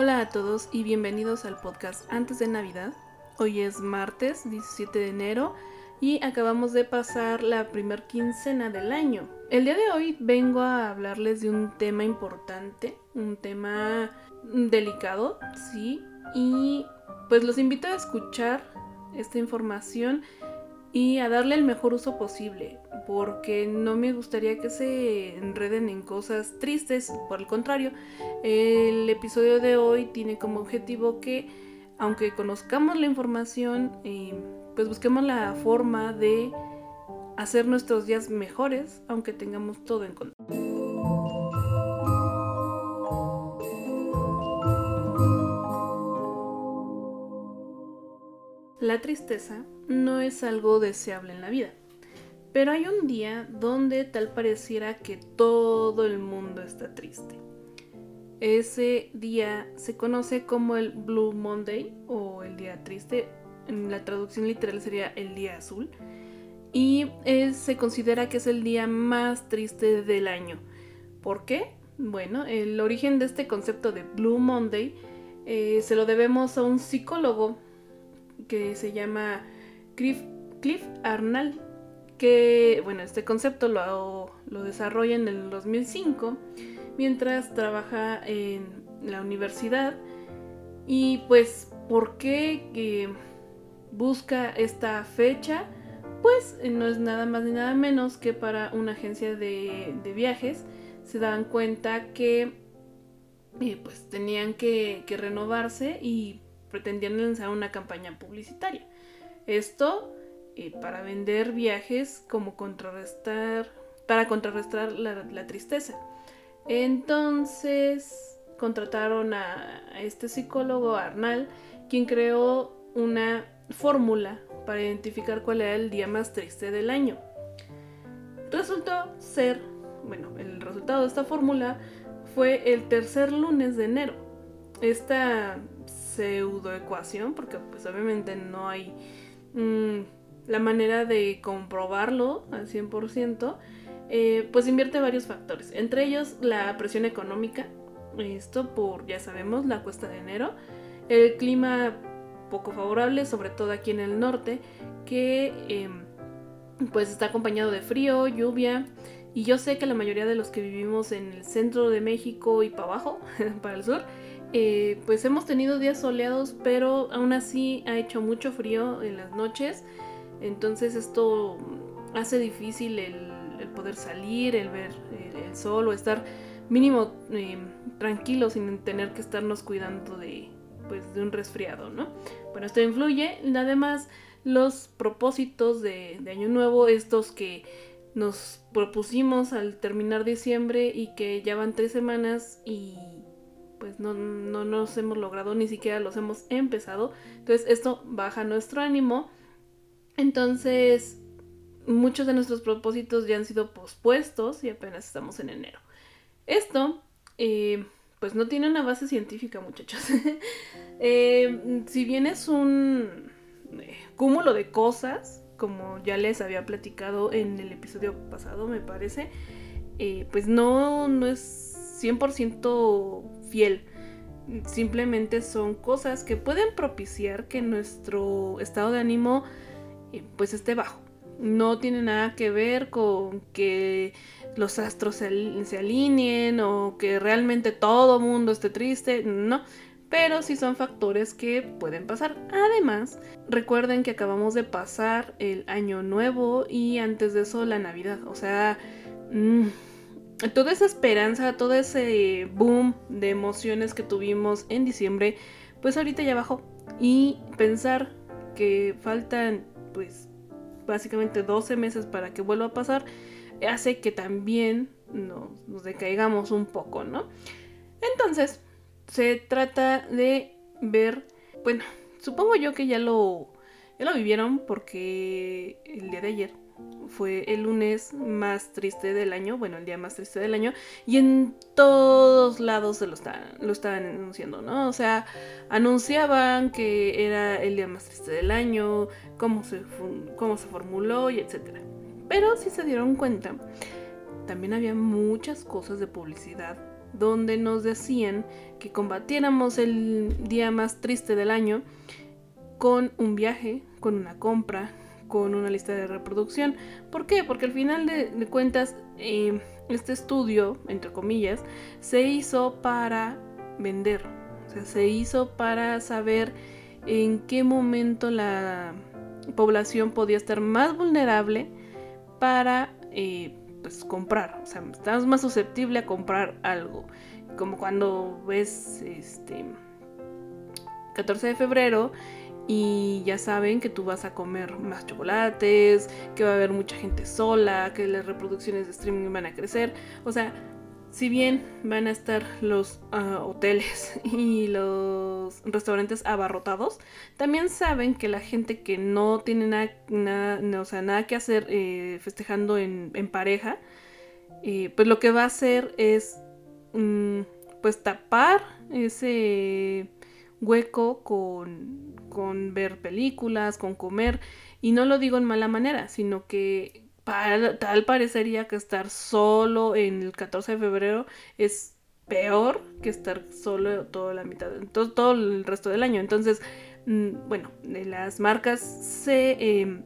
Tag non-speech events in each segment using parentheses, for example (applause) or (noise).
Hola a todos y bienvenidos al podcast Antes de Navidad. Hoy es martes 17 de enero y acabamos de pasar la primer quincena del año. El día de hoy vengo a hablarles de un tema importante, un tema delicado, sí, y pues los invito a escuchar esta información y a darle el mejor uso posible, porque no me gustaría que se enreden en cosas tristes, por el contrario, el episodio de hoy tiene como objetivo que, aunque conozcamos la información, eh, pues busquemos la forma de hacer nuestros días mejores, aunque tengamos todo en contra. La tristeza no es algo deseable en la vida, pero hay un día donde tal pareciera que todo el mundo está triste. Ese día se conoce como el Blue Monday o el día triste, en la traducción literal sería el día azul, y se considera que es el día más triste del año. ¿Por qué? Bueno, el origen de este concepto de Blue Monday eh, se lo debemos a un psicólogo que se llama Cliff, Cliff Arnall, que, bueno, este concepto lo, lo desarrolla en el 2005 mientras trabaja en la universidad. Y pues, ¿por qué busca esta fecha? Pues no es nada más ni nada menos que para una agencia de, viajes se dan cuenta que eh, pues tenían que, que renovarse y pretendían lanzar una campaña publicitaria. Esto eh, para vender viajes como contrarrestar, para contrarrestar la, tristeza. Entonces contrataron a, este psicólogo Arnal, quien creó una fórmula para identificar cuál era el día más triste del año. Resultó ser, bueno, el resultado de esta fórmula fue el tercer lunes de enero. Esta pseudoecuación, porque pues obviamente no hay mm, la manera de comprobarlo al 100%, eh, pues invierte varios factores, entre ellos la presión económica, esto por, ya sabemos, la cuesta de enero, el clima poco favorable, sobre todo aquí en el norte, que em, pues está acompañado de frío, lluvia, y yo sé que la mayoría de los que vivimos en el centro de México y para abajo, (laughs) para el sur, eh, pues hemos tenido días soleados, pero aún así ha hecho mucho frío en las noches. Entonces esto hace difícil el, poder salir, el ver el, sol o estar mínimo eh, tranquilo sin tener que estarnos cuidando de, pues, de un resfriado, ¿no? Bueno, esto influye. Además, los propósitos de, de Año Nuevo, estos que nos propusimos al terminar diciembre y que ya van tres semanas y pues no, no nos hemos logrado, ni siquiera los hemos empezado. Entonces esto baja nuestro ánimo. Entonces muchos de nuestros propósitos ya han sido pospuestos y apenas estamos en enero. Esto eh, pues no tiene una base científica muchachos. (laughs) Eh, si bien es un eh, cúmulo de cosas, como ya les había platicado en el episodio pasado me parece, pues no, no es 100% fiel. Simplemente son cosas que pueden propiciar que nuestro estado de ánimo eh, pues esté bajo. No tiene nada que ver con que los astros se, se alineen o que realmente todo mundo esté triste, no. Pero sí son factores que pueden pasar. Además, recuerden que acabamos de pasar el año nuevo y antes de eso la Navidad. O sea, mm, toda esa esperanza, todo ese boom de emociones que tuvimos en diciembre, pues ahorita ya bajó. Y pensar que faltan, pues, básicamente 12 meses para que vuelva a pasar, hace que también nos, decaigamos un poco, ¿no? Entonces, se trata de ver, bueno, supongo yo que ya lo, ya lo vivieron porque el día de ayer fue el lunes más triste del año, bueno, el día más triste del año, y en todos lados se lo, lo estaban anunciando, ¿no? O sea, anunciaban que era el día más triste del año, cómo se, cómo se formuló y etcétera. Pero si se dieron cuenta, también había muchas cosas de publicidad donde nos decían que combatiéramos el día más triste del año con un viaje, con una compra, con una lista de reproducción. ¿Por qué? Porque al final de, cuentas, eh, este estudio, entre comillas, se hizo para vender. O sea, se hizo para saber en qué momento la población podía estar más vulnerable para eh, pues, comprar. O sea, estás más susceptible a comprar algo. Como cuando ves este 14 de febrero y ya saben que tú vas a comer más chocolates, que va a haber mucha gente sola, que las reproducciones de streaming van a crecer. O sea, si bien van a estar los ah, hoteles (laughs) y los restaurantes abarrotados, también saben que la gente que no tiene nada, nada que hacer eh, festejando en, pareja, eh, pues lo que va a hacer es mm, pues tapar ese hueco con, con ver películas, con comer, y no lo digo en mala manera, sino que tal parecería que estar solo en el 14 de febrero es peor que estar solo toda la mitad, todo, todo el resto del año. Entonces, mm, bueno, las marcas se em,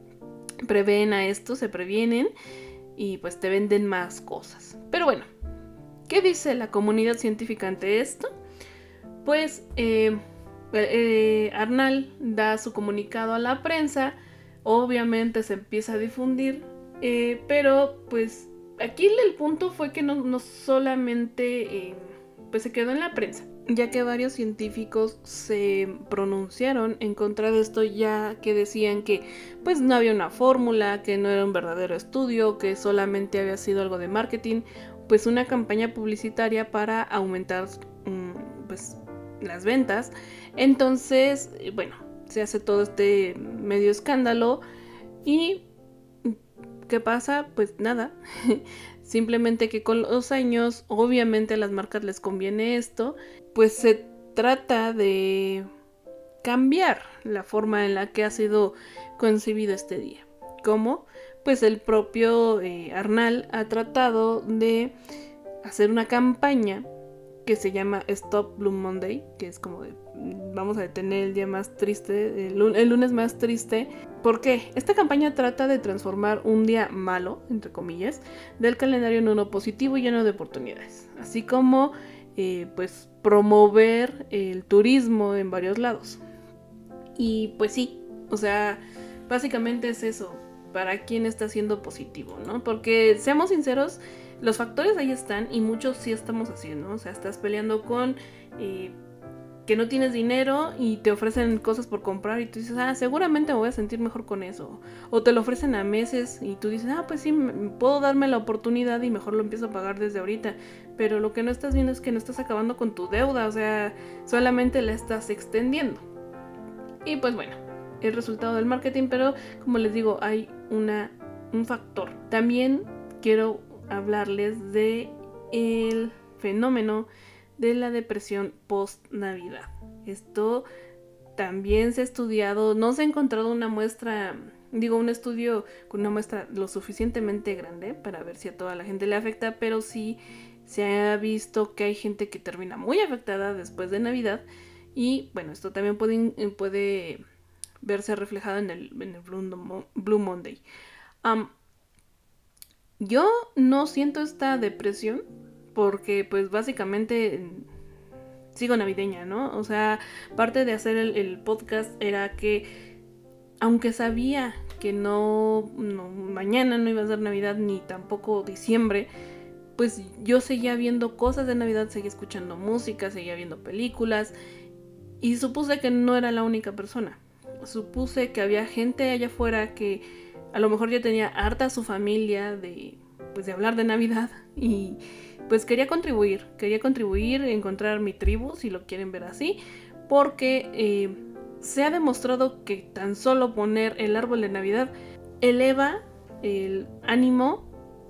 prevén a esto, se previenen y pues te venden más cosas. Pero bueno, ¿qué dice la comunidad científica ante esto? Pues em, eh, Arnal da su comunicado a la prensa, obviamente se empieza a difundir eh, pero pues aquí el punto fue que no, solamente eh, pues se quedó en la prensa, ya que varios científicos se pronunciaron en contra de esto ya que decían que pues no había una fórmula, que no era un verdadero estudio, que solamente había sido algo de marketing, pues una campaña publicitaria para aumentar mm, pues las ventas. Entonces, eh, bueno, se hace todo este medio escándalo y ¿Qué pasa? Pues nada. (laughs) Simplemente que con los años, obviamente a las marcas les conviene esto, pues se trata de cambiar la forma en la que ha sido concebido este día. ¿Cómo? Pues el propio eh, Arnal ha tratado de hacer una campaña que se llama Stop Blue Monday, que es como de vamos a detener el día más triste, el, lunes más triste. ¿Por qué? Esta campaña trata de transformar un día malo, entre comillas, del calendario en uno positivo y lleno de oportunidades, así como eh, pues promover el turismo en varios lados. Y pues sí, o sea, básicamente es eso, para quién está siendo positivo, ¿no? Porque seamos sinceros, los factores ahí están y muchos sí estamos haciendo. O sea, estás peleando con eh, que no tienes dinero y te ofrecen cosas por comprar y tú dices, ah, seguramente me voy a sentir mejor con eso. O te lo ofrecen a meses y tú dices, ah, pues sí, puedo darme la oportunidad y mejor lo empiezo a pagar desde ahorita. Pero lo que no estás viendo es que no estás acabando con tu deuda, o sea, solamente la estás extendiendo. Y pues bueno, el resultado del marketing, pero como les digo, hay una, un factor. También quiero hablarles de el fenómeno de la depresión post-Navidad. Esto también se ha estudiado, no se ha encontrado una muestra, digo, un estudio con una muestra lo suficientemente grande para ver si a toda la gente le afecta, pero sí se ha visto que hay gente que termina muy afectada después de Navidad y bueno, esto también puede, puede verse reflejado en el, Blue, Monday. Yo no siento esta depresión porque pues básicamente sigo navideña, ¿no? O sea, parte de hacer el, podcast era que aunque sabía que no, mañana no iba a ser Navidad ni tampoco diciembre, pues yo seguía viendo cosas de Navidad, seguía escuchando música, seguía viendo películas y supuse que no era la única persona. Supuse que había gente allá afuera que a lo mejor ya tenía harta su familia de, pues, de hablar de Navidad y pues quería contribuir, quería contribuir, encontrar mi tribu, si lo quieren ver así, porque eh, se ha demostrado que tan solo poner el árbol de Navidad eleva el ánimo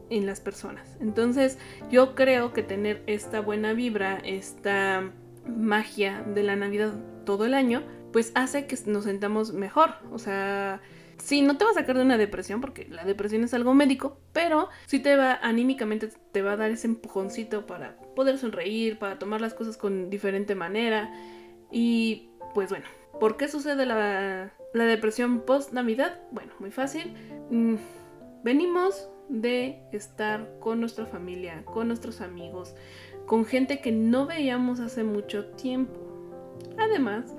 en las personas. Entonces yo creo que tener esta buena vibra, esta magia de la Navidad todo el año, pues hace que nos sentamos mejor. O sea, sí, no te va a sacar de una depresión, porque la depresión es algo médico, pero sí te va, anímicamente te va a dar ese empujoncito para poder sonreír, para tomar las cosas con diferente manera. Y pues bueno, ¿por qué sucede la, depresión post-Navidad? Bueno, muy fácil. Mm, venimos de estar con nuestra familia, con nuestros amigos, con gente que no veíamos hace mucho tiempo. Además,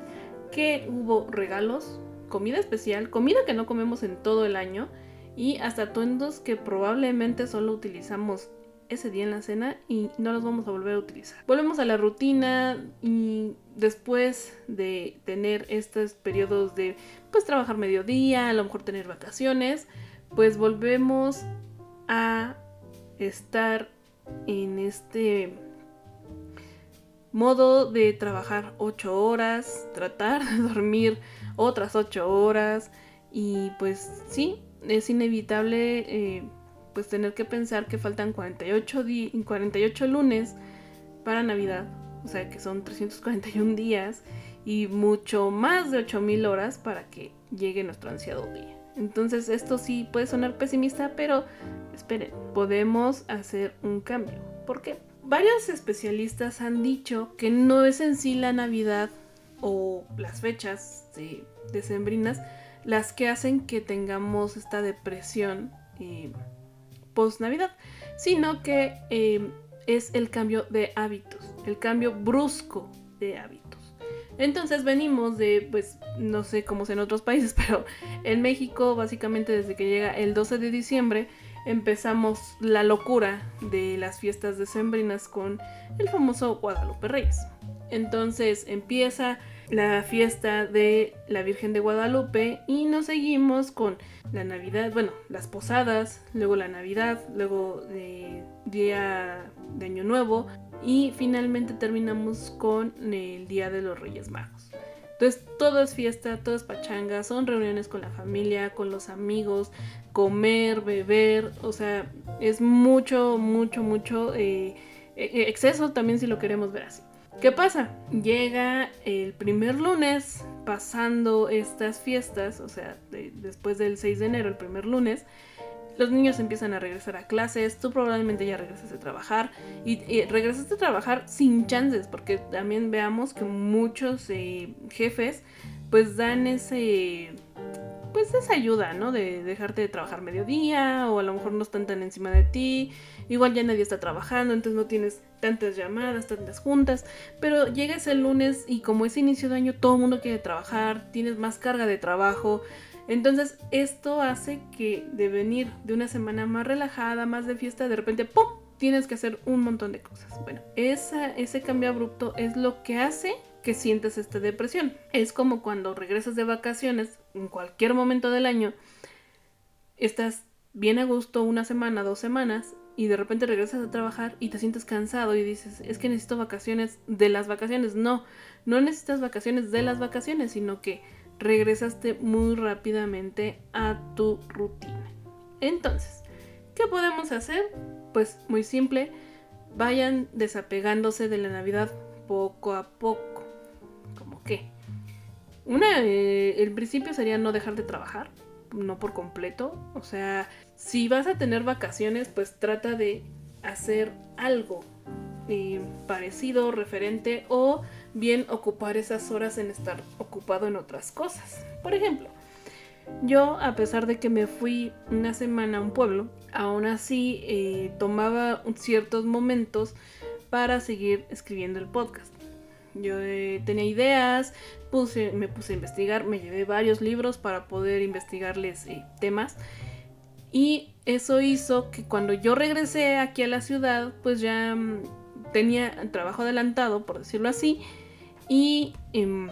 que hubo regalos, comida especial, comida que no comemos en todo el año y hasta atuendos que probablemente solo utilizamos ese día en la cena y no los vamos a volver a utilizar. Volvemos a la rutina y después de tener estos periodos de pues trabajar mediodía, a lo mejor tener vacaciones, pues volvemos a estar en este modo de trabajar 8 horas, tratar de dormir otras 8 horas y pues sí, es inevitable eh, pues tener que pensar que faltan 48, 48 lunes para Navidad, o sea que son 341 días y mucho más de 8000 horas para que llegue nuestro ansiado día. Entonces esto sí puede sonar pesimista, pero esperen, podemos hacer un cambio. ¿Por qué? Varios especialistas han dicho que no es en sí la Navidad o las fechas de decembrinas las que hacen que tengamos esta depresión eh, post Navidad, sino que eh, es el cambio de hábitos, el cambio brusco de hábitos. Entonces venimos de, pues, no sé cómo es en otros (laughs) países, pero en México, básicamente desde que llega el 12 de diciembre, empezamos la locura de las fiestas decembrinas con el famoso Guadalupe Reyes. Entonces empieza la fiesta de la Virgen de Guadalupe y nos seguimos con la Navidad, bueno, las posadas, luego la Navidad, luego de día de Año Nuevo y finalmente terminamos con el Día de los Reyes Magos. Entonces todo es fiesta, todo es pachanga, son reuniones con la familia, con los amigos, comer, beber, o sea, es mucho, mucho, mucho eh, e-, exceso también si lo queremos ver así. ¿Qué pasa? Llega el primer lunes, pasando estas fiestas, o sea, después del 6 de enero, el primer lunes, los niños empiezan a regresar a clases, tú probablemente ya regresas a trabajar y, regresaste a trabajar sin chances, porque también veamos que muchos eh, jefes pues dan ese pues esa ayuda, ¿no? De dejarte de trabajar mediodía o a lo mejor no están tan encima de ti, igual ya nadie está trabajando, entonces no tienes tantas llamadas, tantas juntas, pero llegas el lunes y como es inicio de año todo el mundo quiere trabajar, tienes más carga de trabajo, entonces esto hace que de venir de una semana más relajada, más de fiesta, de repente ¡pum! tienes que hacer un montón de cosas. Bueno, ese cambio abrupto es lo que hace que sientes esta depresión. Es como cuando regresas de vacaciones en cualquier momento del año, estás bien a gusto una semana, dos semanas, y de repente regresas a trabajar y te sientes cansado y dices, es que necesito vacaciones de las vacaciones. No, no necesitas vacaciones de las vacaciones, sino que regresaste muy rápidamente a tu rutina. Entonces, ¿qué podemos hacer? Pues muy simple, vayan desapegándose de la Navidad poco a poco. ¿Cómo qué? Una, eh, el principio sería no dejar de trabajar, no por completo. O sea, si vas a tener vacaciones, pues trata de hacer algo eh, parecido, referente o bien ocupar esas horas en estar ocupado en otras cosas. Por ejemplo, yo a pesar de que me fui una semana a un pueblo, aún así eh, tomaba ciertos momentos para seguir escribiendo el podcast. Yo eh, tenía ideas, puse, me puse a investigar, me llevé varios libros para poder investigarles eh, temas. Y eso hizo que cuando yo regresé aquí a la ciudad, pues ya mm, tenía trabajo adelantado, por decirlo así. Y em,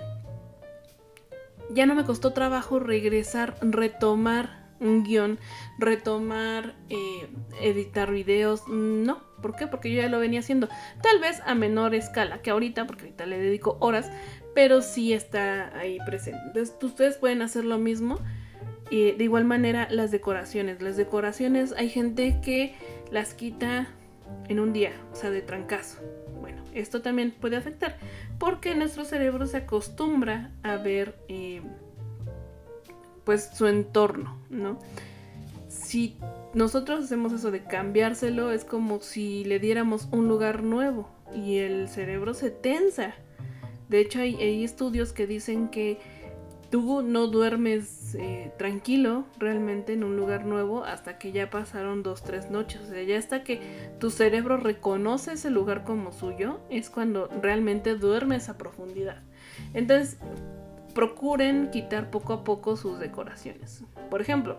ya no me costó trabajo regresar, retomar un guion, retomar, eh, editar videos. No, ¿por qué? Porque yo ya lo venía haciendo. Tal vez a menor escala que ahorita, porque ahorita le dedico horas, pero sí está ahí presente. Entonces, ustedes pueden hacer lo mismo. Y de igual manera, las decoraciones. Las decoraciones hay gente que las quita en un día, o sea, de trancazo. Bueno, esto también puede afectar porque nuestro cerebro se acostumbra a ver... Eh, pues su entorno, ¿no? Si nosotros hacemos eso de cambiárselo, es como si le diéramos un lugar nuevo y el cerebro se tensa. De hecho, hay, estudios que dicen que tú no duermes eh, tranquilo realmente en un lugar nuevo hasta que ya pasaron dos, tres noches. O sea, ya hasta que tu cerebro reconoce ese lugar como suyo, es cuando realmente duermes a profundidad. Entonces, procuren quitar poco a poco sus decoraciones. Por ejemplo,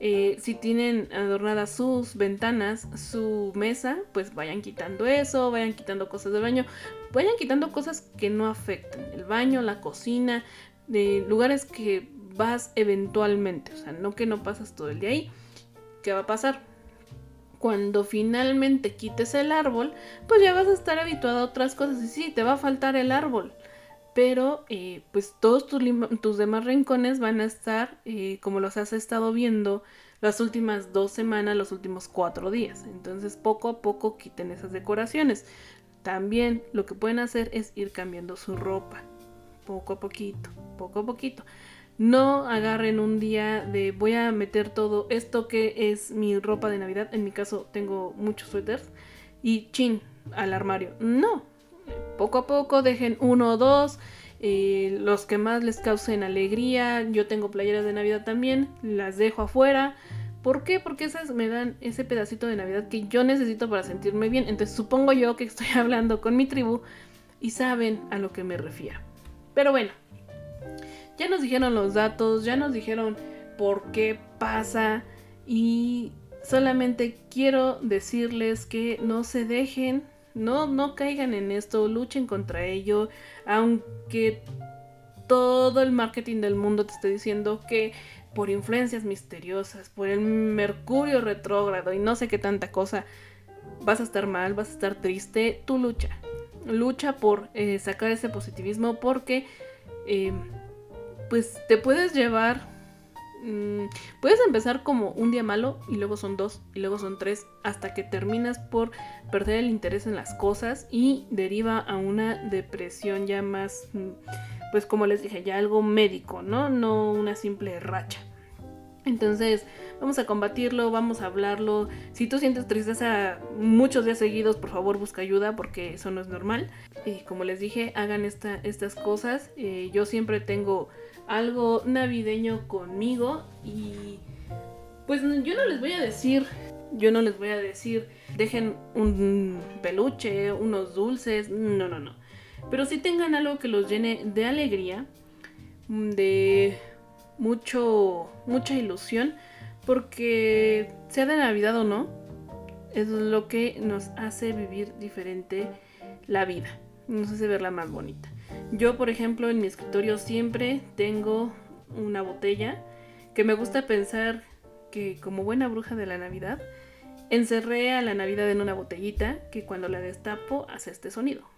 eh, si tienen adornadas sus ventanas, su mesa, pues vayan quitando eso, vayan quitando cosas del baño, vayan quitando cosas que no afecten. El baño, la cocina, de lugares que vas eventualmente, o sea, no que no pasas todo el día ahí. ¿Qué va a pasar? Cuando finalmente quites el árbol, pues ya vas a estar habituado a otras cosas y sí, te va a faltar el árbol pero eh, pues todos tus, demás rincones van a estar eh, como los has estado viendo las últimas dos semanas, los últimos cuatro días. Entonces poco a poco quiten esas decoraciones. También lo que pueden hacer es ir cambiando su ropa, poco a poquito, poco a poquito. No agarren un día de voy a meter todo esto que es mi ropa de Navidad. En mi caso tengo muchos suéteres y chin al armario. No, poco a poco dejen uno o dos, eh, los que más les causen alegría. Yo tengo playeras de Navidad también, las dejo afuera. ¿Por qué? Porque esas me dan ese pedacito de Navidad que yo necesito para sentirme bien. Entonces supongo yo que estoy (laughs) hablando con mi tribu y saben a lo que me refiero. Pero bueno, ya nos dijeron los datos, ya nos dijeron por qué pasa y solamente quiero decirles que no se dejen no, no caigan en esto, luchen contra ello, aunque todo el marketing del mundo te esté diciendo que por influencias misteriosas, por el mercurio retrógrado y no sé qué tanta cosa, vas a estar mal, vas a estar triste, tú lucha. Lucha por eh, sacar ese positivismo porque eh, pues te puedes llevar Mm, puedes empezar como un día malo y luego son dos y luego son tres hasta que terminas por perder el interés en las cosas y deriva a una depresión ya más, mm, pues como les dije, ya algo médico, ¿no? No una simple racha. Entonces, vamos a combatirlo, vamos a hablarlo. Si tú sientes tristeza muchos días seguidos, por favor busca ayuda porque eso no es normal. Y como les dije, hagan estas cosas. Eh, yo siempre tengo algo navideño conmigo y pues yo no les voy a decir, yo no les voy a decir, dejen un peluche, unos dulces, no, no, no. Pero sí tengan algo que los llene de alegría, de mucho, mucha ilusión, porque sea de Navidad o no, es lo que nos hace vivir diferente la vida, nos hace verla más bonita. Yo, por ejemplo, en mi escritorio siempre tengo una botella que me gusta pensar que como buena bruja de la Navidad, encerré a la Navidad en una botellita que cuando la destapo hace este sonido.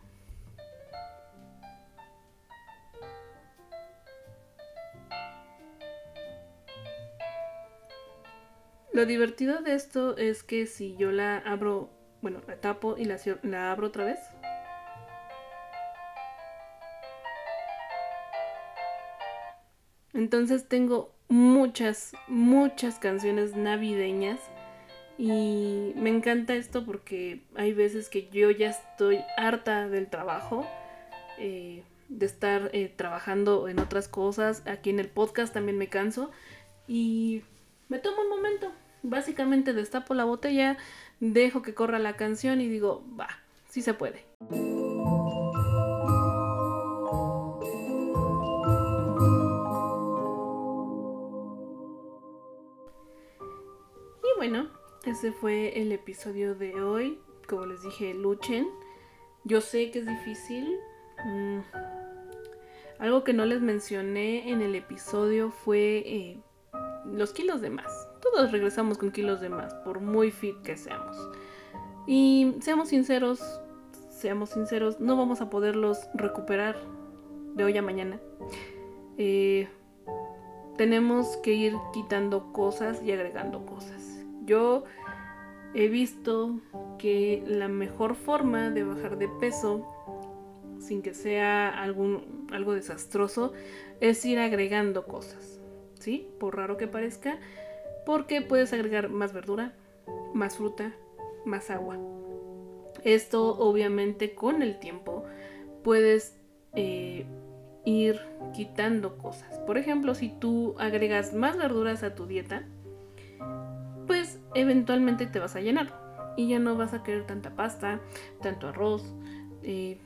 Lo divertido de esto es que si yo la abro, bueno, la tapo y la, abro otra vez, Entonces tengo muchas, muchas canciones navideñas y me encanta esto porque hay veces que yo ya estoy harta del trabajo, eh, de estar eh, trabajando en otras cosas. Aquí en el podcast también me canso y me tomo un momento. Básicamente destapo la botella, dejo que corra la canción y digo, va, sí se puede. Ese fue el episodio de hoy. Como les dije, luchen. Yo sé que es difícil. Mm, algo que no les mencioné en el episodio fue eh, los kilos de más. Todos regresamos con kilos de más, por muy fit que seamos. Y seamos sinceros, seamos sinceros, no vamos a poderlos recuperar de hoy a mañana. Eh, tenemos que ir quitando cosas y agregando cosas. Yo he visto que la mejor forma de bajar de peso sin que sea algún, algo desastroso es ir agregando cosas. ¿sí? Por raro que parezca, porque puedes agregar más verdura, más fruta, más agua. Esto obviamente con el tiempo puedes eh, ir quitando cosas. Por ejemplo, si tú agregas más verduras a tu dieta, eventualmente te vas a llenar y ya no vas a querer tanta pasta, tanto arroz. Eh,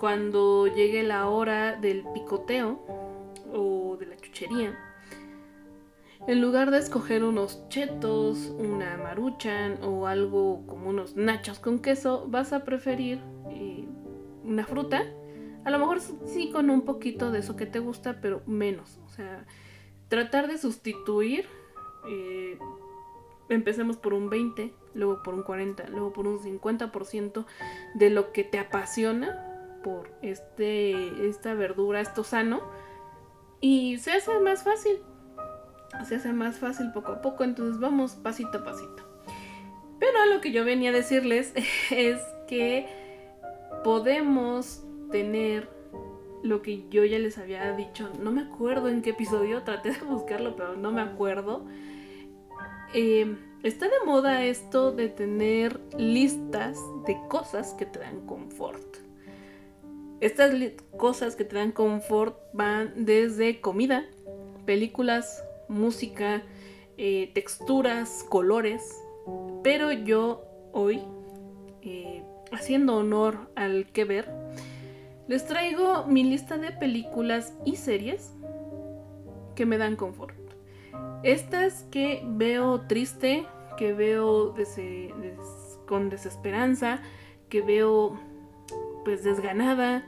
cuando llegue la hora del picoteo o de la chuchería, en lugar de escoger unos chetos, una maruchan o algo como unos nachos con queso, vas a preferir eh, una fruta. A lo mejor sí con un poquito de eso que te gusta, pero menos. O sea, tratar de sustituir eh, empecemos por un 20, luego por un 40, luego por un 50% de lo que te apasiona por este, esta verdura, esto sano, y se hace más fácil. Se hace más fácil poco a poco, entonces vamos pasito a pasito. Pero lo que yo venía a decirles (laughs) es que podemos tener lo que yo ya les había dicho, no me acuerdo en qué episodio, traté de buscarlo, pero no me acuerdo Em, está de moda esto de tener listas de cosas que te dan confort. Estas cosas que te dan confort van desde comida, películas, música, eh, texturas, colores. Pero yo hoy, eh, haciendo honor al que ver, les traigo mi lista de películas y series que me dan confort. Estas que veo triste, que veo con desesperanza, que veo pues desganada.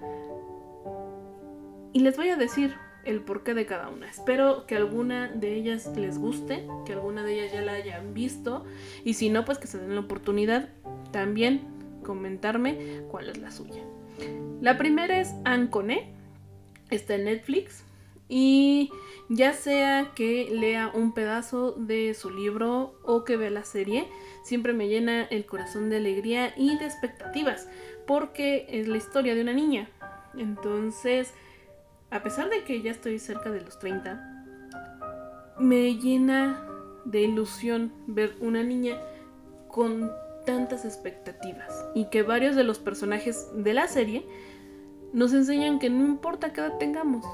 Y les voy a decir el porqué de cada una. Espero que alguna de ellas les guste, que alguna de ellas ya la hayan visto. Y si no, pues que se den la oportunidad también comentarme cuál es la suya. La primera es Ancone. Está en Netflix. Y ya sea que lea un pedazo de su libro o que vea la serie, siempre me llena el corazón de alegría y de expectativas, porque es la historia de una niña. Entonces, a pesar de que ya estoy cerca de los 30, me llena de ilusión ver una niña con tantas expectativas y que varios de los personajes de la serie nos enseñan que no importa qué edad tengamos,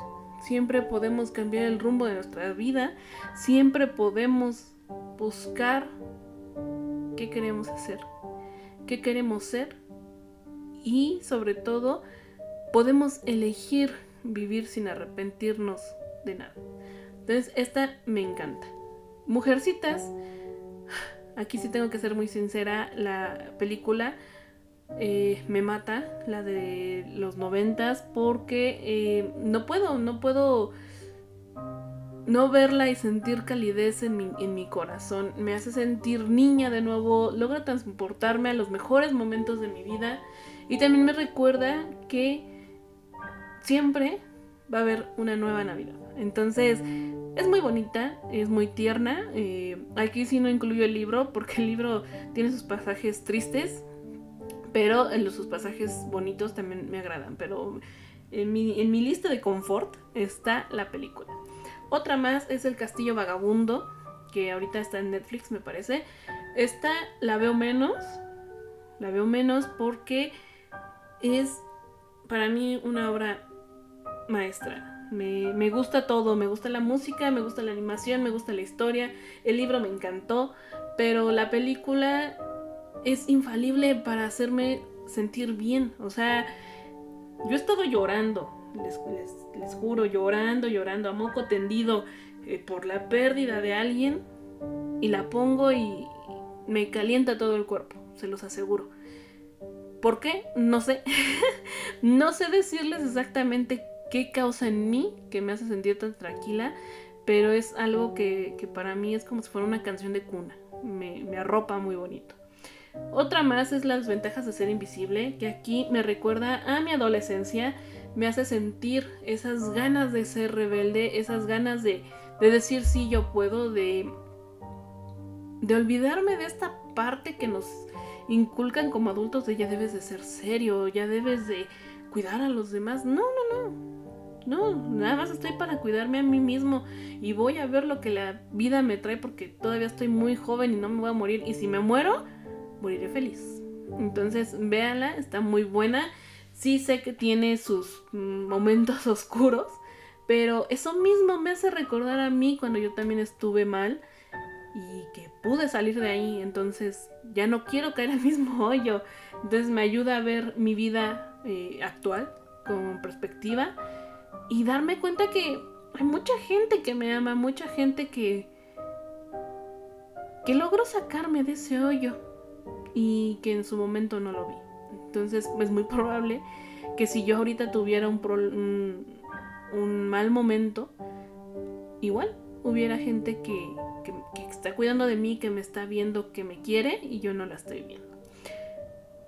Siempre podemos cambiar el rumbo de nuestra vida. Siempre podemos buscar qué queremos hacer, qué queremos ser. Y sobre todo, podemos elegir vivir sin arrepentirnos de nada. Entonces, esta me encanta. Mujercitas, aquí sí tengo que ser muy sincera, la película eh, me mata, la de los noventas, porque eh, no puedo, no puedo no verla y sentir calidez en mi, en mi corazón. Me hace sentir niña de nuevo, logra transportarme a los mejores momentos de mi vida y también me recuerda que siempre va a haber una nueva Navidad. Entonces, es muy bonita, es muy tierna. Eh, aquí sí no incluyo el libro porque el libro tiene sus pasajes tristes, pero los, sus pasajes bonitos también me agradan. Pero en mi, en mi lista de confort está la película. Otra más es El Castillo Vagabundo, que ahorita está en Netflix, me parece. Esta la veo menos. La veo menos porque es para mí una obra maestra. Me, me, gusta todo, me gusta la música, me gusta la animación, me gusta la historia, el libro me encantó, pero la película es infalible para hacerme sentir bien. O sea, yo he estado llorando, les, juro, llorando, llorando a moco tendido eh, por la pérdida de alguien y la pongo y me calienta todo el cuerpo, se los aseguro. ¿Por qué? No sé. (laughs) no sé decirles exactamente qué causa en mí que me hace sentir tan tranquila, pero es algo que, para mí es como si fuera una canción de cuna. Me arropa muy bonito. Otra más es las ventajas de ser invisible, que aquí me recuerda a mi adolescencia, me hace sentir esas ganas de ser rebelde, esas ganas de, decir sí yo puedo, de, de olvidarme de esta parte que nos inculcan como adultos de ya debes de ser serio, ya debes de cuidar a los demás. No, no, no. No, nada más estoy para cuidarme a mí mismo y voy a ver lo que la vida me trae porque todavía estoy muy joven y no me voy a morir. Y si me muero, moriré feliz. Entonces, véanla, está muy buena. Sí sé que tiene sus momentos (laughs) oscuros, pero eso mismo me hace recordar a mí cuando yo también estuve mal y que pude salir de ahí. Entonces, ya no quiero caer al mismo (laughs) hoyo. Entonces, me ayuda a ver mi vida eh, actual con perspectiva y darme cuenta que hay mucha gente que me ama, mucha gente que que logró sacarme de ese hoyo y que en su momento no lo vi. Entonces es muy (laughs) probable que si yo ahorita tuviera un, un, mal momento, igual hubiera gente que, que, que está cuidando de mí, que me está viendo, que me quiere y yo no la estoy viendo.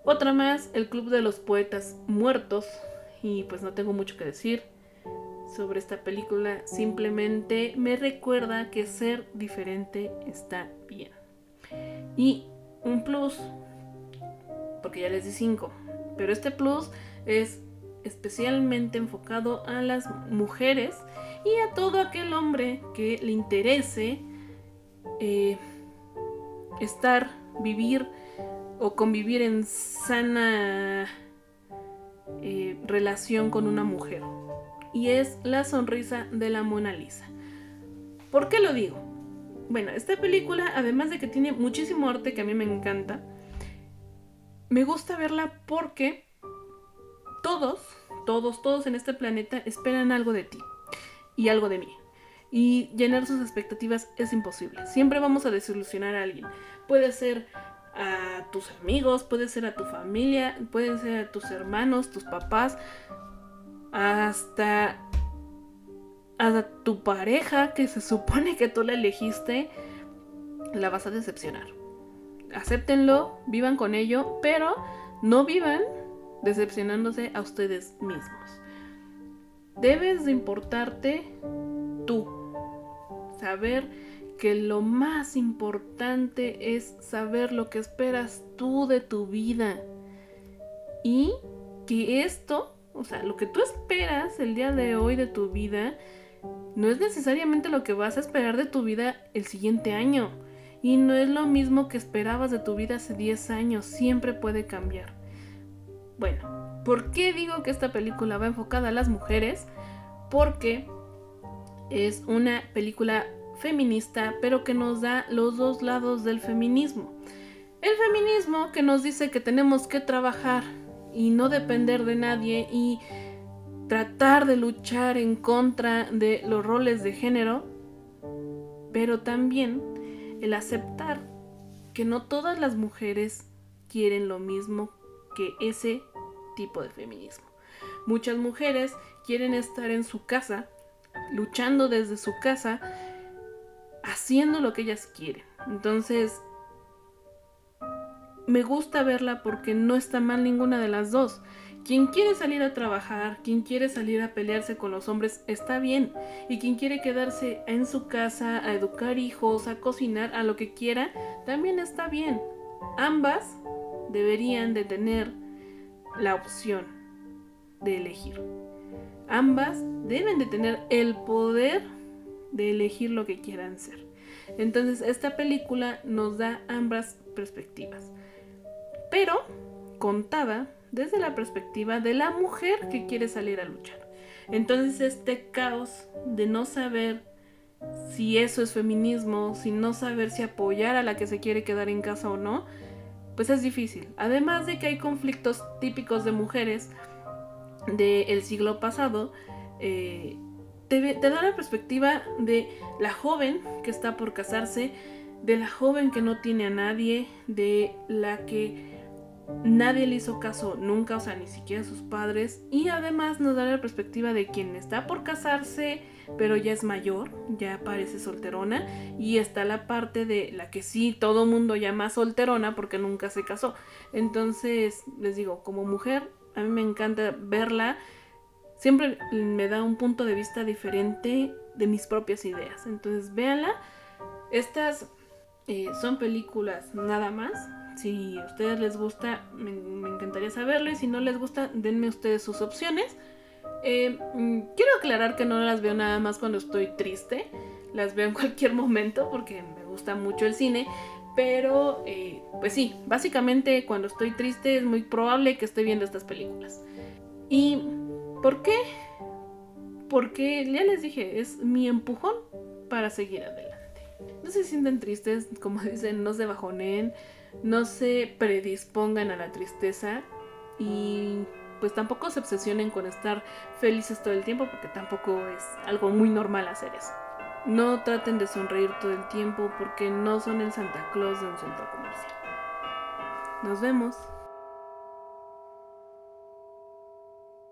Otra más, el Club de los Poetas Muertos. Y pues no tengo mucho que decir sobre esta película. Simplemente me recuerda que ser diferente está bien. Y un plus, porque ya les di 5, pero este plus es especialmente enfocado a las mujeres y a todo aquel hombre que le interese eh, estar, vivir o convivir en sana eh, relación con una mujer. Y es la sonrisa de la Mona Lisa. ¿Por qué lo digo? Bueno, esta película, además de que tiene muchísimo arte que a mí me encanta, me gusta verla porque todos, todos, todos en este planeta esperan algo de ti y algo de mí. Y llenar sus expectativas es imposible. Siempre vamos a desilusionar a alguien. Puede ser a tus amigos, puede ser a tu familia, puede ser a tus hermanos, tus papás, hasta a tu pareja que se supone que tú la elegiste, la vas a decepcionar. Acéptenlo, vivan con ello, pero no vivan decepcionándose a ustedes mismos. Debes de importarte tú. Saber que lo más importante es saber lo que esperas tú de tu vida. Y que esto, o sea, lo que tú esperas el día de hoy de tu vida, no es necesariamente lo que vas a esperar de tu vida el siguiente año. Y no es lo mismo que esperabas de tu vida hace 10 años, siempre puede cambiar. Bueno, ¿por qué digo que esta película va enfocada a las mujeres? Porque es una película feminista, pero que nos da los dos lados del feminismo. El feminismo que nos dice que tenemos que trabajar y no depender de nadie y tratar de luchar en contra de los roles de género, pero también el aceptar que no todas las mujeres quieren lo mismo que ese tipo de feminismo. Muchas mujeres quieren estar en su casa, luchando desde su casa, haciendo lo que ellas quieren. Entonces, me gusta verla porque no está mal ninguna de las dos. Quien quiere salir a trabajar, quien quiere salir a pelearse con los hombres, está bien. Y quien quiere quedarse en su casa a educar hijos, a cocinar, a lo que quiera, también está bien. Ambas deberían de tener la opción de elegir. Ambas deben de tener el poder de elegir lo que quieran ser. Entonces esta película nos da ambas perspectivas. Pero contada desde la perspectiva de la mujer que quiere salir a luchar. Entonces este caos de no saber si eso es feminismo, si no saber si apoyar a la que se quiere quedar en casa o no, pues es difícil. Además de que hay conflictos típicos de mujeres del siglo pasado, eh, te, te da la perspectiva de la joven que está por casarse, de la joven que no tiene a nadie, de la que Nadie le hizo caso nunca, o sea, ni siquiera sus padres. Y además nos da la perspectiva de quien está por casarse, pero ya es mayor, ya parece solterona. Y está la parte de la que sí todo mundo llama solterona porque nunca se casó. Entonces, les digo, como mujer, a mí me encanta verla. Siempre me da un punto de vista diferente de mis propias ideas. Entonces, véanla. Estas eh, son películas nada más si a ustedes les gusta, me, encantaría saberlo. Y si no les gusta, denme ustedes sus opciones. Eh, mm, quiero aclarar que no las veo nada más cuando estoy triste, las veo en (laughs) cualquier momento porque me gusta mucho el cine, pero eh, pues sí, básicamente cuando estoy triste es muy probable que esté viendo estas películas. ¿Y por qué? Porque ya les dije, es mi empujón para seguir adelante. No se sienten tristes, como (laughs) dicen, no se bajonen, no se predispongan a la tristeza y pues tampoco se obsesionen con estar felices todo el tiempo porque tampoco es algo muy normal hacer eso. No traten de sonreír todo el tiempo porque no son el Santa Claus de un centro comercial. Nos vemos.